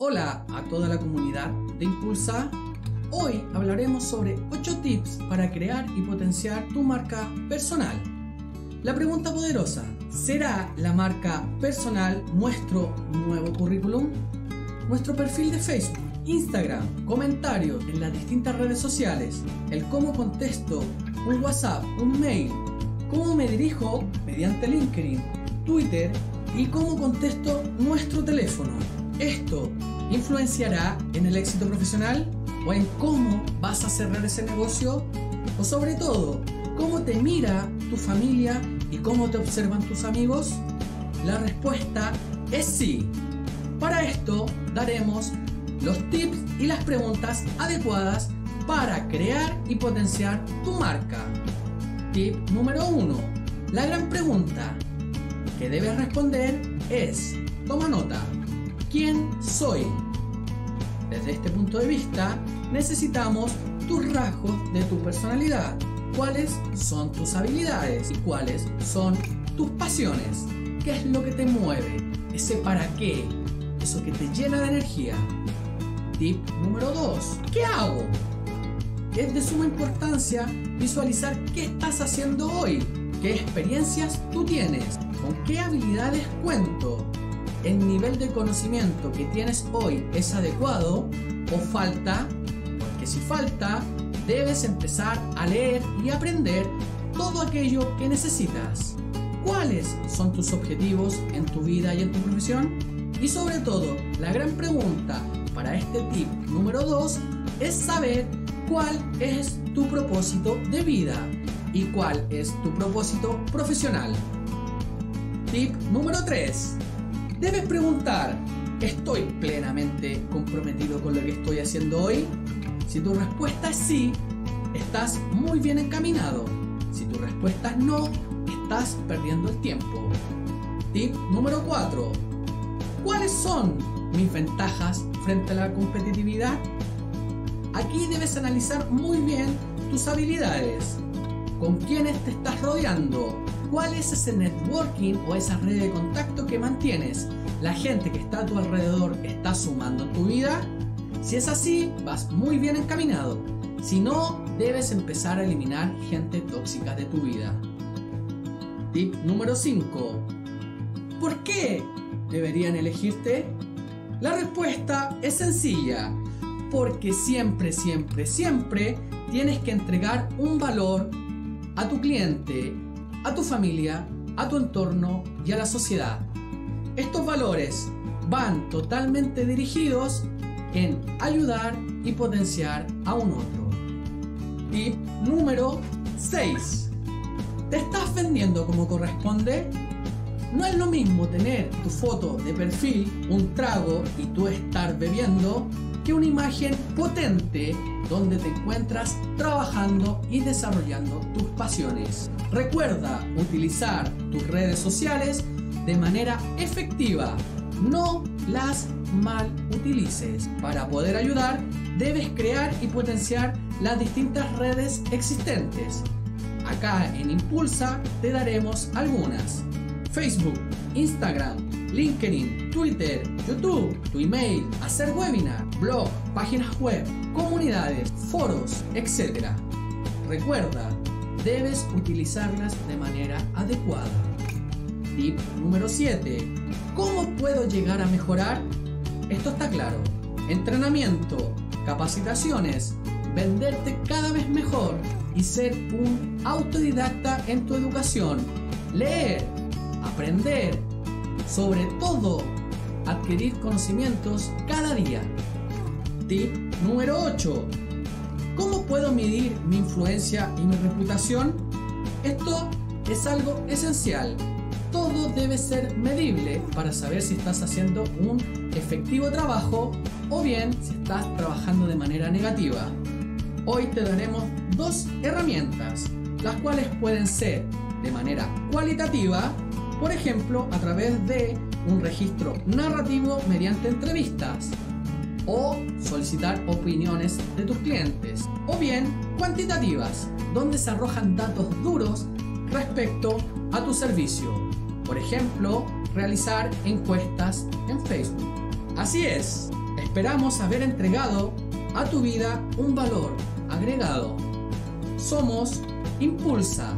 Hola a toda la comunidad de Impulsa. Hoy hablaremos sobre 8 tips para crear y potenciar tu marca personal. La pregunta poderosa, ¿será la marca personal nuestro nuevo currículum? Nuestro perfil de Facebook, Instagram, comentarios en las distintas redes sociales, el cómo contesto, un WhatsApp, un mail, cómo me dirijo mediante LinkedIn, Twitter y cómo contesto nuestro teléfono. Esto influenciará en el éxito profesional o en cómo vas a cerrar ese negocio o sobre todo cómo te mira tu familia y cómo te observan tus amigos. La respuesta es sí. Para esto daremos los tips y las preguntas adecuadas para crear y potenciar tu marca. Tip número 1. La gran pregunta que debes responder es, toma nota, ¿quién soy? Desde este punto de vista, necesitamos tus rasgos de tu personalidad, cuáles son tus habilidades y cuáles son tus pasiones, qué es lo que te mueve, ese para qué, eso que te llena de energía. Tip número 2. ¿Qué hago? Es de suma importancia visualizar qué estás haciendo hoy, qué experiencias tú tienes, con qué habilidades cuento, el nivel de conocimiento que tienes hoy es adecuado o falta, porque si falta, debes empezar a leer y aprender todo aquello que necesitas. ¿Cuáles son tus objetivos en tu vida y en tu profesión? Y sobre todo, la gran pregunta para este tip número 2 es saber cuál es tu propósito de vida y cuál es tu propósito profesional. Tip número 3. Debes preguntar, ¿estoy plenamente comprometido con lo que estoy haciendo hoy? Si tu respuesta es sí, estás muy bien encaminado. Si tu respuesta es no, estás perdiendo el tiempo. Tip número 4. ¿Cuáles son mis ventajas frente a la competitividad? Aquí debes analizar muy bien tus habilidades. ¿Con quiénes te estás rodeando? ¿Cuál es ese networking o esa red de contacto que mantienes? ¿La gente que está a tu alrededor está sumando en tu vida? Si es así, vas muy bien encaminado. Si no, debes empezar a eliminar gente tóxica de tu vida. Tip número 5. ¿Por qué deberían elegirte? La respuesta es sencilla. Porque siempre, siempre, siempre tienes que entregar un valor a tu cliente a tu familia, a tu entorno y a la sociedad. Estos valores van totalmente dirigidos en ayudar y potenciar a un otro. Tip número 6. ¿Te estás vendiendo como corresponde? No es lo mismo tener tu foto de perfil, un trago y tú estar bebiendo que una imagen potente donde te encuentras trabajando y desarrollando tus pasiones. Recuerda utilizar tus redes sociales de manera efectiva. No las mal utilices. Para poder ayudar, debes crear y potenciar las distintas redes existentes. Acá en Impulsa te daremos algunas. Facebook, Instagram, LinkedIn, Twitter, YouTube, tu email, hacer webinar, blog, páginas web, comunidades, foros, etc. Recuerda, debes utilizarlas de manera adecuada. Tip número 7. ¿Cómo puedo llegar a mejorar? Esto está claro. Entrenamiento, capacitaciones, venderte cada vez mejor y ser un autodidacta en tu educación. Leer, aprender, sobre todo adquirir conocimientos cada día. Tip número 8. ¿Cómo puedo medir mi influencia y mi reputación? Esto es algo esencial. Todo debe ser medible para saber si estás haciendo un efectivo trabajo o bien si estás trabajando de manera negativa. Hoy te daremos dos herramientas, las cuales pueden ser de manera cualitativa por ejemplo a través de un registro narrativo mediante entrevistas o solicitar opiniones de tus clientes o bien cuantitativas donde se arrojan datos duros respecto a tu servicio. Por ejemplo, realizar encuestas en Facebook. Así es, esperamos haber entregado a tu vida un valor agregado. Somos Impulsa